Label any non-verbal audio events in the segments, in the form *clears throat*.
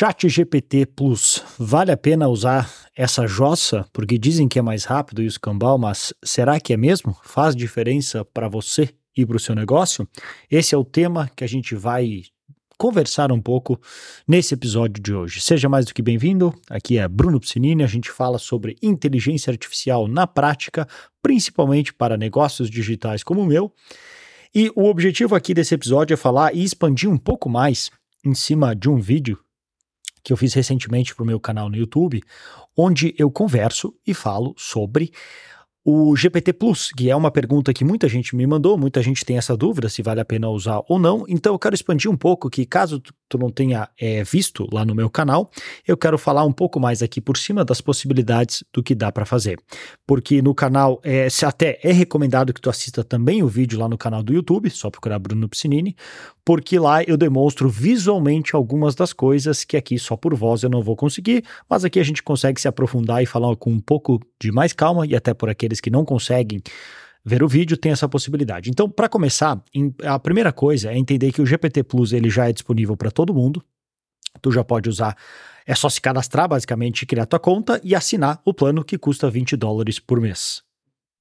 Chat GPT Plus, vale a pena usar essa jossa? Porque dizem que é mais rápido e o escambau, mas será que é mesmo? Faz diferença para você e para o seu negócio? Esse é o tema que a gente vai conversar um pouco nesse episódio de hoje. Seja mais do que bem-vindo. Aqui é Bruno Piscinini. A gente fala sobre inteligência artificial na prática, principalmente para negócios digitais como o meu. E o objetivo aqui desse episódio é falar e expandir um pouco mais em cima de um vídeo que eu fiz recentemente para o meu canal no YouTube, onde eu converso e falo sobre o GPT Plus, que é uma pergunta que muita gente me mandou, muita gente tem essa dúvida se vale a pena usar ou não, então eu quero expandir um pouco que caso tu não tenha é, visto lá no meu canal, eu quero falar um pouco mais aqui por cima das possibilidades do que dá para fazer. Porque no canal, é, até é recomendado que tu assista também o vídeo lá no canal do YouTube, só procurar Bruno Piscinini, porque lá eu demonstro visualmente algumas das coisas que aqui só por voz eu não vou conseguir, mas aqui a gente consegue se aprofundar e falar com um pouco de mais calma e até por aqueles que não conseguem ver o vídeo tem essa possibilidade. Então, para começar, a primeira coisa é entender que o GPT Plus ele já é disponível para todo mundo. Tu já pode usar, é só se cadastrar basicamente, criar tua conta e assinar o plano que custa 20 dólares por mês.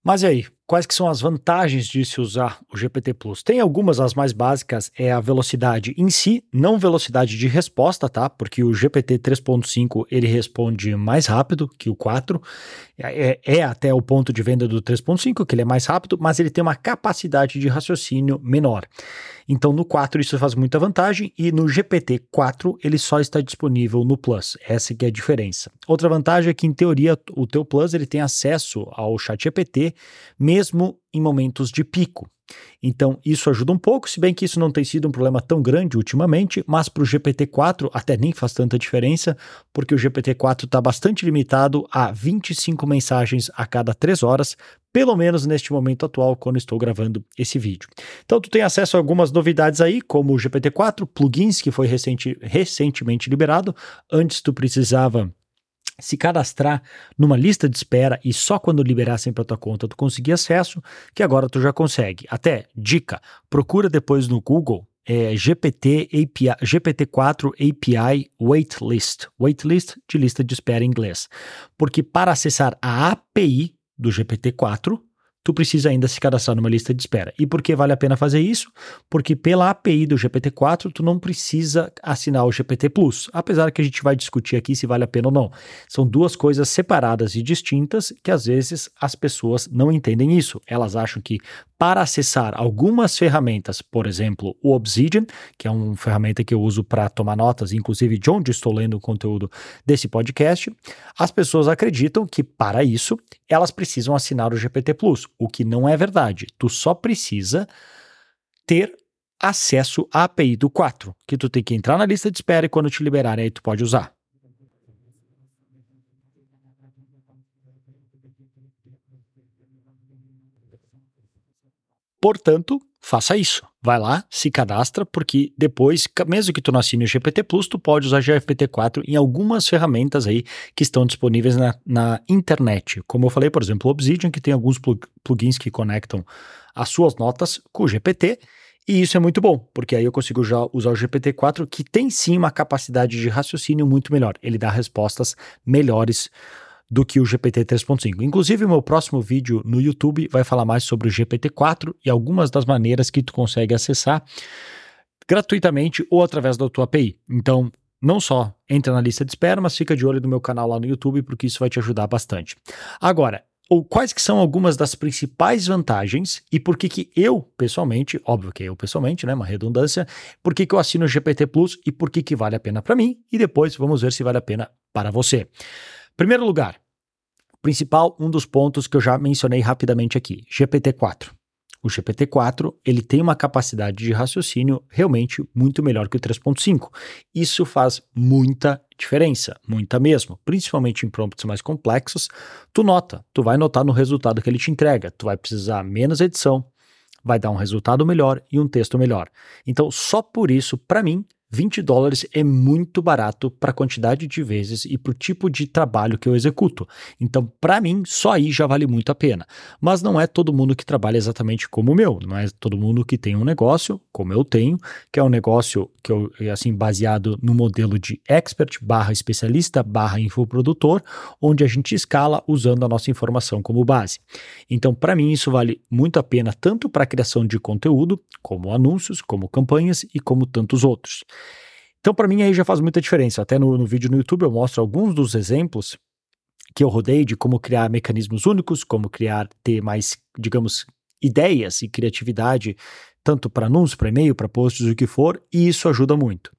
Mas e aí, quais que são as vantagens de se usar o GPT Plus? Tem algumas, as mais básicas é a velocidade em si, não velocidade de resposta, tá? Porque o GPT 3.5 ele responde mais rápido que o 4, é, é, até o ponto de venda do 3.5 que ele é mais rápido, mas ele tem uma capacidade de raciocínio menor. Então no 4 isso faz muita vantagem e no GPT 4 ele só está disponível no Plus. Essa que é a diferença. Outra vantagem é que em teoria o teu Plus ele tem acesso ao Chat GPT mesmo em momentos de pico. Então, isso ajuda um pouco, se bem que isso não tem sido um problema tão grande ultimamente, mas para o GPT-4 até nem faz tanta diferença, porque o GPT-4 está bastante limitado a 25 mensagens a cada 3 horas, pelo menos neste momento atual, quando estou gravando esse vídeo. Então, tu tem acesso a algumas novidades aí, como o GPT-4, plugins que foi recente, recentemente liberado. Antes tu precisava se cadastrar numa lista de espera e só quando liberassem para tua conta tu conseguir acesso, que agora tu já consegue. Até dica, procura depois no Google é, GPT API, GPT-4 API Waitlist, waitlist de lista de espera em inglês, porque para acessar a API do GPT-4 tu precisa ainda se cadastrar numa lista de espera. E por que vale a pena fazer isso? Porque pela API do GPT-4, tu não precisa assinar o GPT Plus, apesar que a gente vai discutir aqui se vale a pena ou não. São duas coisas separadas e distintas que às vezes as pessoas não entendem isso. Elas acham que para acessar algumas ferramentas, por exemplo, o Obsidian, que é uma ferramenta que eu uso para tomar notas, inclusive de onde estou lendo o conteúdo desse podcast, as pessoas acreditam que para isso elas precisam assinar o GPT Plus, o que não é verdade. Tu só precisa ter acesso à API do 4, que tu tem que entrar na lista de espera e quando te liberarem aí tu pode usar. Portanto, faça isso. Vai lá, se cadastra, porque depois, mesmo que tu não assine o GPT Plus, tu pode usar GPT-4 em algumas ferramentas aí que estão disponíveis na, na internet. Como eu falei, por exemplo, o Obsidian, que tem alguns plugins que conectam as suas notas com o GPT, e isso é muito bom, porque aí eu consigo já usar o GPT-4, que tem sim uma capacidade de raciocínio muito melhor. Ele dá respostas melhores do que o GPT 3.5. Inclusive, o meu próximo vídeo no YouTube vai falar mais sobre o GPT 4 e algumas das maneiras que tu consegue acessar gratuitamente ou através da tua API. Então, não só entra na lista de espera, mas fica de olho no meu canal lá no YouTube, porque isso vai te ajudar bastante. Agora, ou quais que são algumas das principais vantagens e por que que eu, pessoalmente, óbvio que eu pessoalmente, né, uma redundância, por que que eu assino o GPT Plus e por que que vale a pena para mim e depois vamos ver se vale a pena para você. Primeiro lugar, principal, um dos pontos que eu já mencionei rapidamente aqui, GPT-4. O GPT-4 ele tem uma capacidade de raciocínio realmente muito melhor que o 3.5. Isso faz muita diferença, muita mesmo, principalmente em prompts mais complexos. Tu nota, tu vai notar no resultado que ele te entrega. Tu vai precisar menos edição, vai dar um resultado melhor e um texto melhor. Então, só por isso, para mim, 20 dólares é muito barato para a quantidade de vezes e para o tipo de trabalho que eu executo. Então, para mim, só aí já vale muito a pena. Mas não é todo mundo que trabalha exatamente como o meu, não é todo mundo que tem um negócio, como eu tenho, que é um negócio que eu, assim, baseado no modelo de expert barra especialista barra infoprodutor, onde a gente escala usando a nossa informação como base. Então, para mim, isso vale muito a pena tanto para a criação de conteúdo, como anúncios, como campanhas e como tantos outros. Então, para mim, aí já faz muita diferença. Até no, no vídeo no YouTube eu mostro alguns dos exemplos que eu rodei de como criar mecanismos únicos, como criar, ter mais, digamos, ideias e criatividade tanto para anúncios, para e-mail, para posts, o que for, e isso ajuda muito.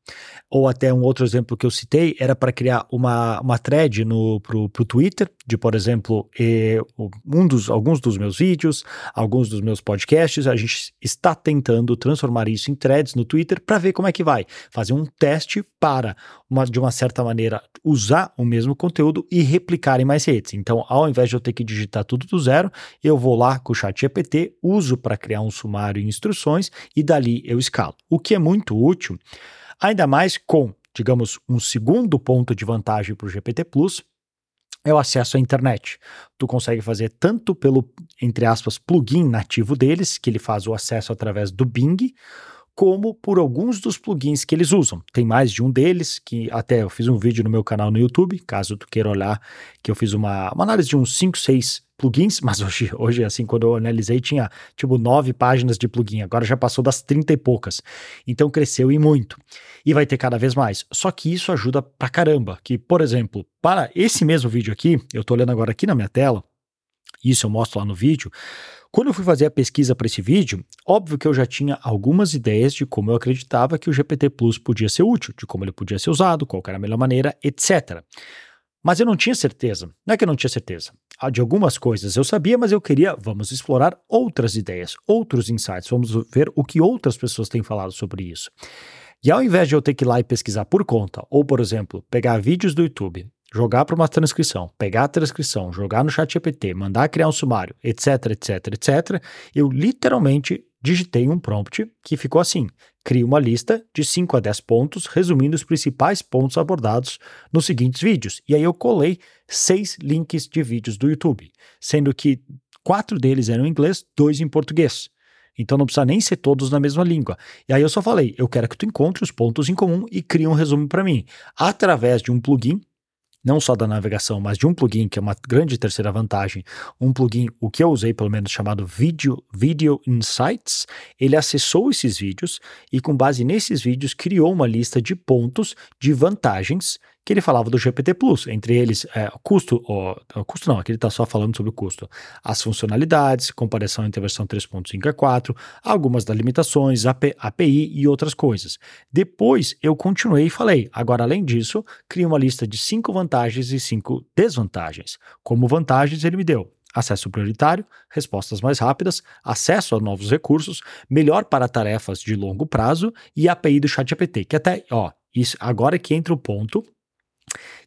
Ou até um outro exemplo que eu citei era para criar uma, uma thread no, pro, pro Twitter, de, por exemplo, eh, um dos, alguns dos meus vídeos, alguns dos meus podcasts, a gente está tentando transformar isso em threads no Twitter para ver como é que vai. Fazer um teste para, uma, de uma certa maneira, usar o mesmo conteúdo e replicar em mais redes. Então, ao invés de eu ter que digitar tudo do zero, eu vou lá com o chat GPT, uso para criar um sumário e instruções e dali eu escalo. O que é muito útil, ainda mais com, digamos, um segundo ponto de vantagem para o GPT Plus, é o acesso à internet. Tu consegue fazer tanto pelo, entre aspas, plugin nativo deles, que ele faz o acesso através do Bing, como por alguns dos plugins que eles usam. Tem mais de um deles, que até eu fiz um vídeo no meu canal no YouTube, caso tu queira olhar, que eu fiz uma, uma análise de uns 5, 6 plugins, mas hoje, hoje, assim, quando eu analisei, tinha tipo nove páginas de plugin, agora já passou das 30 e poucas. Então cresceu e muito. E vai ter cada vez mais. Só que isso ajuda pra caramba. Que, por exemplo, para esse mesmo vídeo aqui, eu tô olhando agora aqui na minha tela, isso eu mostro lá no vídeo. Quando eu fui fazer a pesquisa para esse vídeo, óbvio que eu já tinha algumas ideias de como eu acreditava que o GPT Plus podia ser útil, de como ele podia ser usado, qual era a melhor maneira, etc. Mas eu não tinha certeza. Não é que eu não tinha certeza. Ah, de algumas coisas eu sabia, mas eu queria, vamos explorar outras ideias, outros insights, vamos ver o que outras pessoas têm falado sobre isso. E ao invés de eu ter que ir lá e pesquisar por conta, ou por exemplo, pegar vídeos do YouTube, jogar para uma transcrição, pegar a transcrição, jogar no chat GPT, mandar criar um sumário, etc, etc, etc, eu literalmente digitei um prompt que ficou assim: crie uma lista de 5 a 10 pontos, resumindo os principais pontos abordados nos seguintes vídeos. E aí eu colei seis links de vídeos do YouTube, sendo que quatro deles eram em inglês, dois em português. Então não precisa nem ser todos na mesma língua. E aí eu só falei, eu quero que tu encontre os pontos em comum e crie um resumo para mim, através de um plugin não só da navegação, mas de um plugin que é uma grande terceira vantagem, um plugin, o que eu usei pelo menos chamado Video, Video Insights, ele acessou esses vídeos e com base nesses vídeos criou uma lista de pontos de vantagens que ele falava do GPT Plus, entre eles é, custo, o, o custo não, aqui ele está só falando sobre o custo, as funcionalidades, comparação entre a versão 3.5 a 4, algumas das limitações, API e outras coisas. Depois eu continuei e falei, agora além disso, cria uma lista de cinco vantagens e cinco desvantagens. Como vantagens ele me deu acesso prioritário, respostas mais rápidas, acesso a novos recursos, melhor para tarefas de longo prazo e API do ChatGPT, que até, ó, isso agora é que entra o ponto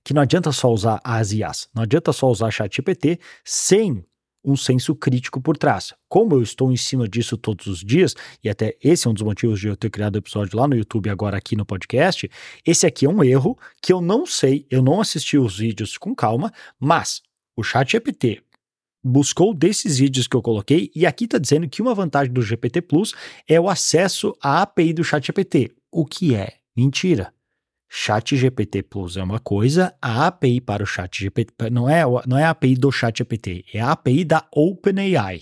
que não adianta só usar as IAs, não adianta só usar ChatGPT sem um senso crítico por trás. Como eu estou em cima disso todos os dias, e até esse é um dos motivos de eu ter criado o episódio lá no YouTube agora aqui no podcast, esse aqui é um erro que eu não sei, eu não assisti os vídeos com calma, mas o ChatGPT buscou desses vídeos que eu coloquei e aqui está dizendo que uma vantagem do GPT Plus é o acesso à API do ChatGPT, o que é mentira. Chat GPT Plus é uma coisa, a API para o Chat GPT não é, não é a API do Chat GPT, é a API da OpenAI,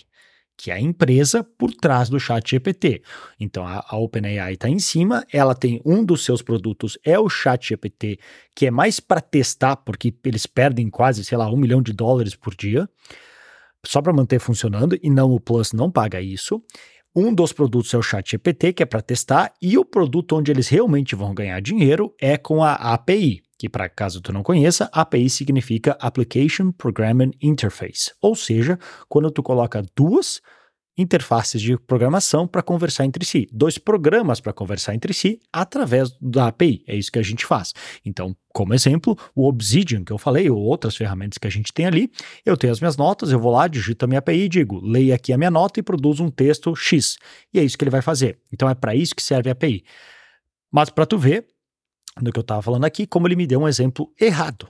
que é a empresa por trás do Chat GPT. Então a, a OpenAI está em cima, ela tem um dos seus produtos é o Chat GPT, que é mais para testar, porque eles perdem quase, sei lá, um milhão de dólares por dia, só para manter funcionando, e não o Plus não paga isso. Um dos produtos é o ChatGPT, que é para testar, e o produto onde eles realmente vão ganhar dinheiro é com a API, que para caso tu não conheça, API significa Application Programming Interface, ou seja, quando tu coloca duas interfaces de programação para conversar entre si, dois programas para conversar entre si através da API. É isso que a gente faz. Então, como exemplo, o Obsidian que eu falei, ou outras ferramentas que a gente tem ali, eu tenho as minhas notas, eu vou lá, digito a minha API e digo, leia aqui a minha nota e produzo um texto X. E é isso que ele vai fazer. Então, é para isso que serve a API. Mas para tu ver, do que eu estava falando aqui, como ele me deu um exemplo errado.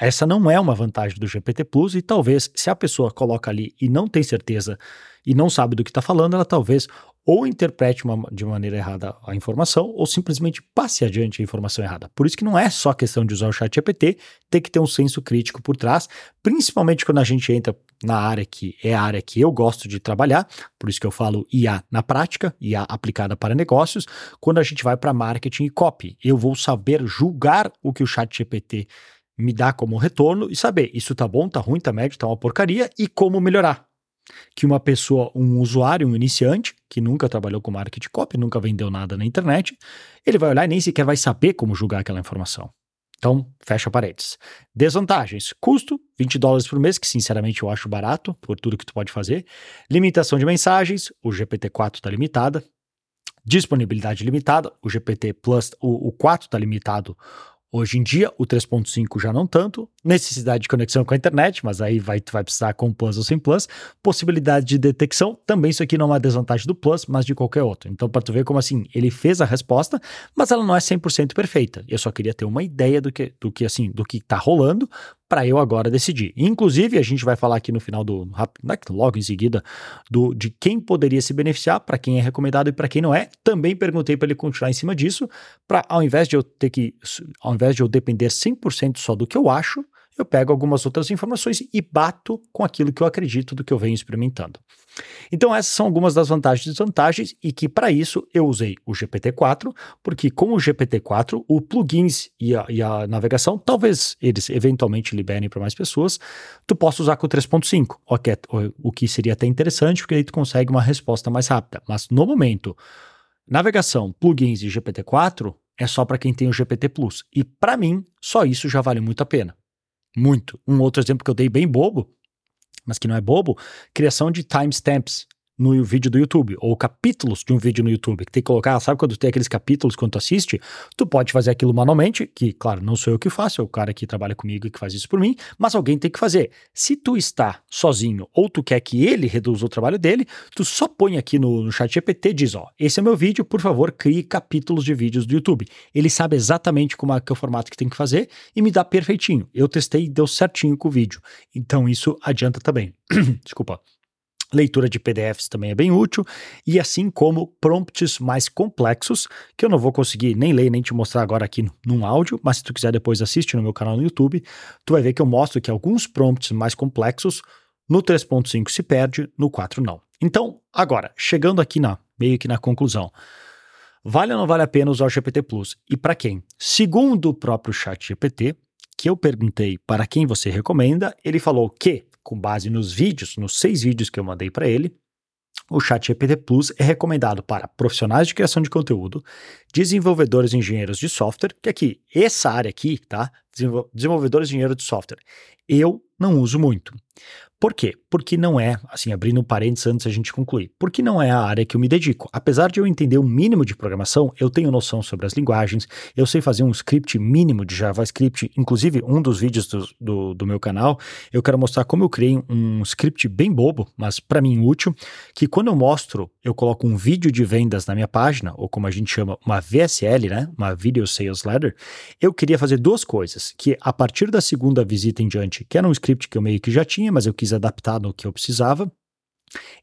Essa não é uma vantagem do GPT Plus e talvez se a pessoa coloca ali e não tem certeza e não sabe do que está falando, ela talvez ou interprete uma, de maneira errada a informação ou simplesmente passe adiante a informação errada. Por isso que não é só questão de usar o chat GPT, tem que ter um senso crítico por trás, principalmente quando a gente entra na área que é a área que eu gosto de trabalhar, por isso que eu falo IA na prática, IA aplicada para negócios, quando a gente vai para marketing e copy. Eu vou saber julgar o que o chat GPT me dá como retorno e saber isso tá bom, tá ruim, tá médio, tá uma porcaria e como melhorar. Que uma pessoa, um usuário, um iniciante, que nunca trabalhou com marketing copy, nunca vendeu nada na internet, ele vai olhar e nem sequer vai saber como julgar aquela informação. Então, fecha paredes. Desvantagens: custo, 20 dólares por mês, que sinceramente eu acho barato por tudo que tu pode fazer. Limitação de mensagens, o GPT-4 está limitada. Disponibilidade limitada, o GPT Plus, o, o 4 está limitado Hoje em dia, o 3.5 já não tanto, necessidade de conexão com a internet, mas aí vai, vai precisar com Plus ou sem Plus, possibilidade de detecção, também isso aqui não é uma desvantagem do Plus, mas de qualquer outro. Então, para tu ver como assim, ele fez a resposta, mas ela não é 100% perfeita. Eu só queria ter uma ideia do que, do que assim, do que tá rolando, para eu agora decidir. Inclusive, a gente vai falar aqui no final do né, logo em seguida do de quem poderia se beneficiar, para quem é recomendado e para quem não é. Também perguntei para ele continuar em cima disso, para ao invés de eu ter que ao invés de eu depender 100% só do que eu acho, eu pego algumas outras informações e bato com aquilo que eu acredito do que eu venho experimentando. Então, essas são algumas das vantagens e desvantagens, e que para isso eu usei o GPT-4, porque com o GPT-4, o plugins e a, e a, navegação, talvez eles eventualmente liberem para mais pessoas, tu possa usar com o 3.5, o, que seria até interessante, porque aí tu consegue uma resposta mais rápida. Mas no momento, navegação, plugins e GPT-4 é só para quem tem o GPT Plus. E para mim, só isso já vale muito a pena. Muito. Um outro exemplo que eu dei bem bobo, mas que não é bobo, criação de timestamps no vídeo do YouTube, ou capítulos de um vídeo no YouTube, que tem que colocar, sabe quando tem aqueles capítulos quando tu assiste? Tu pode fazer aquilo manualmente, que, claro, não sou eu que faço, é o cara que trabalha comigo e que faz isso por mim, mas alguém tem que fazer. Se tu está sozinho ou tu quer que ele reduza o trabalho dele, tu só põe aqui no, no chat GPT diz, ó, esse é meu vídeo, por favor, crie capítulos de vídeos do YouTube. Ele sabe exatamente como é que é o formato que tem que fazer e me dá perfeitinho. Eu testei e deu certinho com o vídeo. Então isso adianta também. *clears throat* Desculpa. Leitura de PDFs também é bem útil, e assim como prompts mais complexos, que eu não vou conseguir nem ler nem te mostrar agora aqui num áudio, mas se tu quiser depois assistir no meu canal no YouTube, tu vai ver que eu mostro que alguns prompts mais complexos no 3.5 se perde, no 4 não. Então, agora, chegando aqui na meio que na conclusão. Vale ou não vale a pena usar o GPT Plus? E para quem? Segundo o próprio chat GPT, que eu perguntei para quem você recomenda, ele falou que com base nos vídeos, nos seis vídeos que eu mandei para ele, o ChatGPT Plus é recomendado para profissionais de criação de conteúdo, desenvolvedores e engenheiros de software, que aqui, essa área aqui, tá? Desenvolvedores e engenheiros de software, eu não uso muito. Por quê? Porque não é, assim, abrindo um parênteses antes a gente concluir, porque não é a área que eu me dedico. Apesar de eu entender o um mínimo de programação, eu tenho noção sobre as linguagens, eu sei fazer um script mínimo de JavaScript, inclusive um dos vídeos do, do, do meu canal, eu quero mostrar como eu criei um script bem bobo, mas para mim útil, que quando eu mostro, eu coloco um vídeo de vendas na minha página, ou como a gente chama, uma VSL, né, uma Video Sales Letter, eu queria fazer duas coisas, que a partir da segunda visita em diante, que era um script que eu meio que já tinha, mas eu quis adaptar no que eu precisava.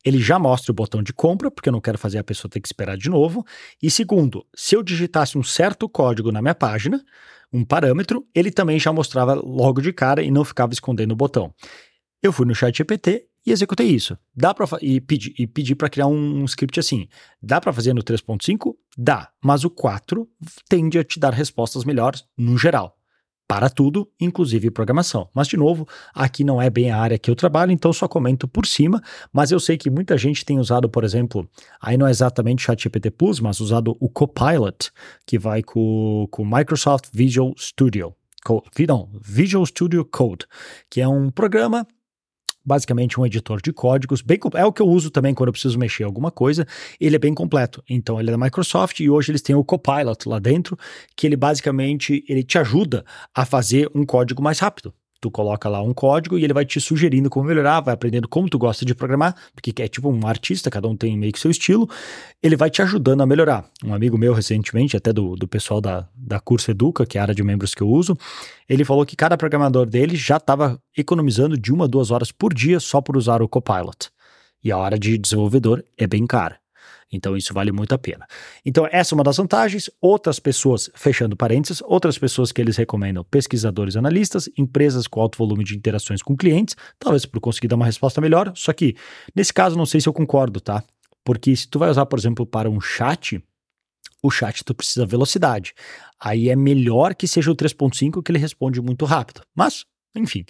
Ele já mostra o botão de compra, porque eu não quero fazer a pessoa ter que esperar de novo. E segundo, se eu digitasse um certo código na minha página, um parâmetro, ele também já mostrava logo de cara e não ficava escondendo o botão. Eu fui no chat GPT e executei isso. Dá para e pedi e pedi para criar um, um, script assim. Dá para fazer no 3.5? Dá, mas o 4 tende a te dar respostas melhores no geral para tudo, inclusive programação. Mas, de novo, aqui não é bem a área que eu trabalho, então só comento por cima, mas eu sei que muita gente tem usado, por exemplo, aí não é exatamente ChatGPT Plus, mas usado o Copilot, que vai com o Microsoft Visual Studio. Não, Visual Studio Code, que é um programa basicamente um editor de códigos, bem, é o que eu uso também quando eu preciso mexer em alguma coisa, ele é bem completo. Então ele é da Microsoft e hoje eles têm o Copilot lá dentro, que ele basicamente ele te ajuda a fazer um código mais rápido. Tu coloca lá um código e ele vai te sugerindo como melhorar, vai aprendendo como tu gosta de programar, porque é tipo um artista, cada um tem meio que seu estilo. Ele vai te ajudando a melhorar. Um amigo meu recentemente, até do, do pessoal da, da Curso Educa, que é a área de membros que eu uso, ele falou que cada programador dele já estava economizando de uma a duas horas por dia só por usar o Copilot. E a hora de desenvolvedor é bem cara. Então isso vale muito a pena. Então essa é uma das vantagens. Outras pessoas, fechando parênteses, outras pessoas que eles recomendam, pesquisadores analistas, empresas com alto volume de interações com clientes, talvez por conseguir dar uma resposta melhor. Só que nesse caso não sei se eu concordo, tá? Porque se tu vai usar, por exemplo, para um chat, o chat tu precisa velocidade. Aí é melhor que seja o 3.5 que ele responde muito rápido. Mas, enfim.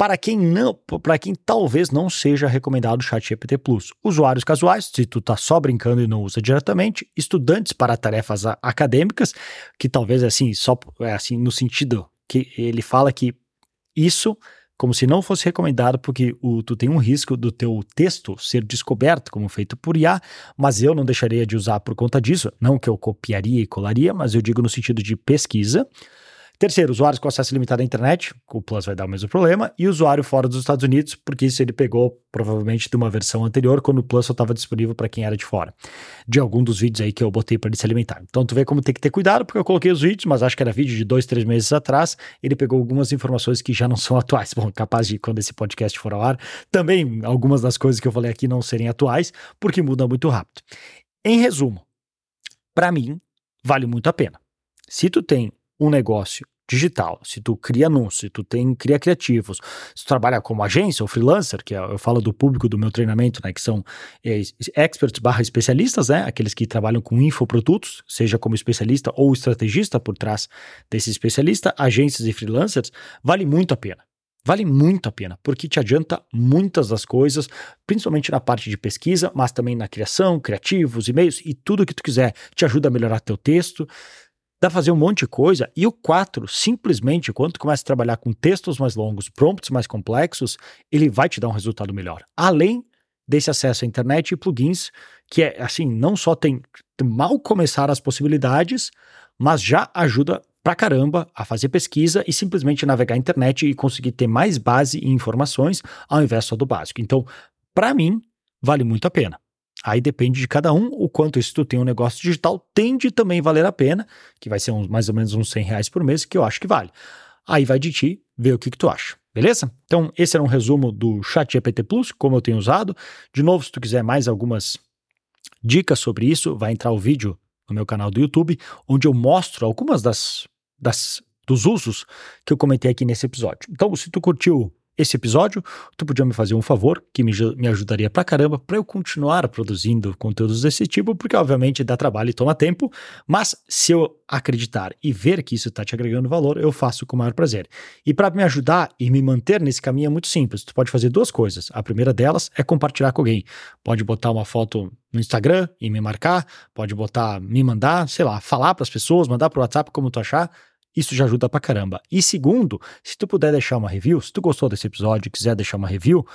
Para quem não, para quem talvez não seja recomendado o ChatGPT Plus, usuários casuais, se tu tá só brincando e não usa diretamente, estudantes para tarefas acadêmicas, que talvez assim, só é assim no sentido que ele fala que isso como se não fosse recomendado, porque o, tu tem um risco do teu texto ser descoberto como feito por IA, mas eu não deixaria de usar por conta disso, não que eu copiaria e colaria, mas eu digo no sentido de pesquisa. Terceiro, usuários com acesso limitado à internet, o Plus vai dar o mesmo problema, e usuário fora dos Estados Unidos, porque isso ele pegou provavelmente de uma versão anterior, quando o Plus só estava disponível para quem era de fora, de algum dos vídeos aí que eu botei para ele se alimentar. Então tu vê como tem que ter cuidado, porque eu coloquei os vídeos, mas acho que era vídeo de dois, três meses atrás, ele pegou algumas informações que já não são *laughs* atuais. Bom, capaz de quando esse podcast for ao ar, também algumas das coisas que eu falei aqui não serem atuais, porque mudam muito rápido. Em resumo, para mim, vale muito a pena. Se tu tem um negócio digital, se tu cria anúncios, se tu tem cria criativos, se tu trabalha como agência ou freelancer, que é, eu falo do público do meu treinamento, né, que são é, experts barra especialistas, né, aqueles que trabalham com infoprodutos, seja como especialista ou estrategista por trás desse especialista, agências e freelancers, vale muito a pena. Vale muito a pena, porque te adianta muitas das coisas, principalmente na parte de pesquisa, mas também na criação, criativos, e-mails e tudo que tu quiser. Te ajuda a melhorar teu texto, Dá pra fazer um monte de coisa. E o 4, simplesmente, quando tu começa a trabalhar com textos mais longos, prompts mais complexos, ele vai te dar um resultado melhor. Além desse acesso à internet e plugins, que é assim, não só tem mal começar as possibilidades, mas já ajuda pra caramba a fazer pesquisa e simplesmente navegar a internet e conseguir ter mais base e informações ao invés só do básico. Então, para mim, vale muito a pena. Aí depende de cada um, o quanto se tu tem um negócio digital, tende também valer a pena, que vai ser uns, mais ou menos uns 100 reais por mês, que eu acho que vale. Aí vai de ti ver o que, que tu acha, beleza? Então, esse era um resumo do Chat GPT Plus, como eu tenho usado. De novo, se tu quiser mais algumas dicas sobre isso, vai entrar o vídeo no meu canal do YouTube, onde eu mostro algumas das, das dos usos que eu comentei aqui nesse episódio. Então, se tu curtiu esse episódio, tu podia me fazer um favor, que me, me ajudaria pra caramba, para eu continuar produzindo conteúdos desse tipo, porque obviamente dá trabalho e toma tempo, mas se eu acreditar e ver que isso está te agregando valor, eu faço com o maior prazer. E para me ajudar e me manter nesse caminho é muito simples, tu pode fazer duas coisas. A primeira delas é compartilhar com alguém. Pode botar uma foto no Instagram e me marcar, pode botar, me mandar, sei lá, falar para as pessoas, mandar pro WhatsApp como tu achar, isso já ajuda pra caramba. E segundo, se tu puder deixar uma review, se tu gostou desse episódio e quiser deixar uma review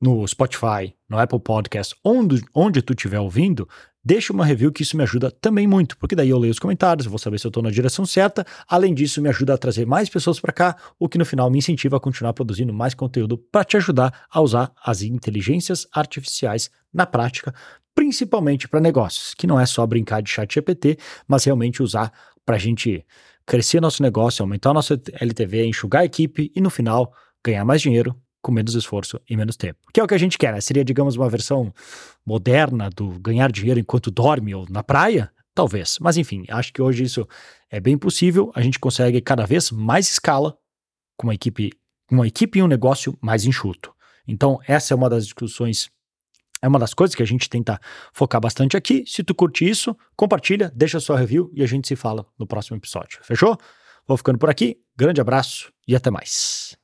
no Spotify, no Apple Podcast, onde, onde tu estiver ouvindo, deixa uma review que isso me ajuda também muito, porque daí eu leio os comentários, vou saber se eu estou na direção certa. Além disso, me ajuda a trazer mais pessoas para cá, o que no final me incentiva a continuar produzindo mais conteúdo para te ajudar a usar as inteligências artificiais na prática, principalmente para negócios, que não é só brincar de chat GPT, mas realmente usar para a gente crescer nosso negócio, aumentar nosso LTV, enxugar a equipe e no final ganhar mais dinheiro com menos esforço e menos tempo. Que é o que a gente quer, né? Seria, digamos, uma versão moderna do ganhar dinheiro enquanto dorme ou na praia? Talvez. Mas enfim, acho que hoje isso é bem possível. A gente consegue cada vez mais escala com uma equipe, uma equipe e um negócio mais enxuto. Então, essa é uma das discussões é uma das coisas que a gente tenta focar bastante aqui. Se tu curte isso, compartilha, deixa sua review e a gente se fala no próximo episódio. Fechou? Vou ficando por aqui. Grande abraço e até mais.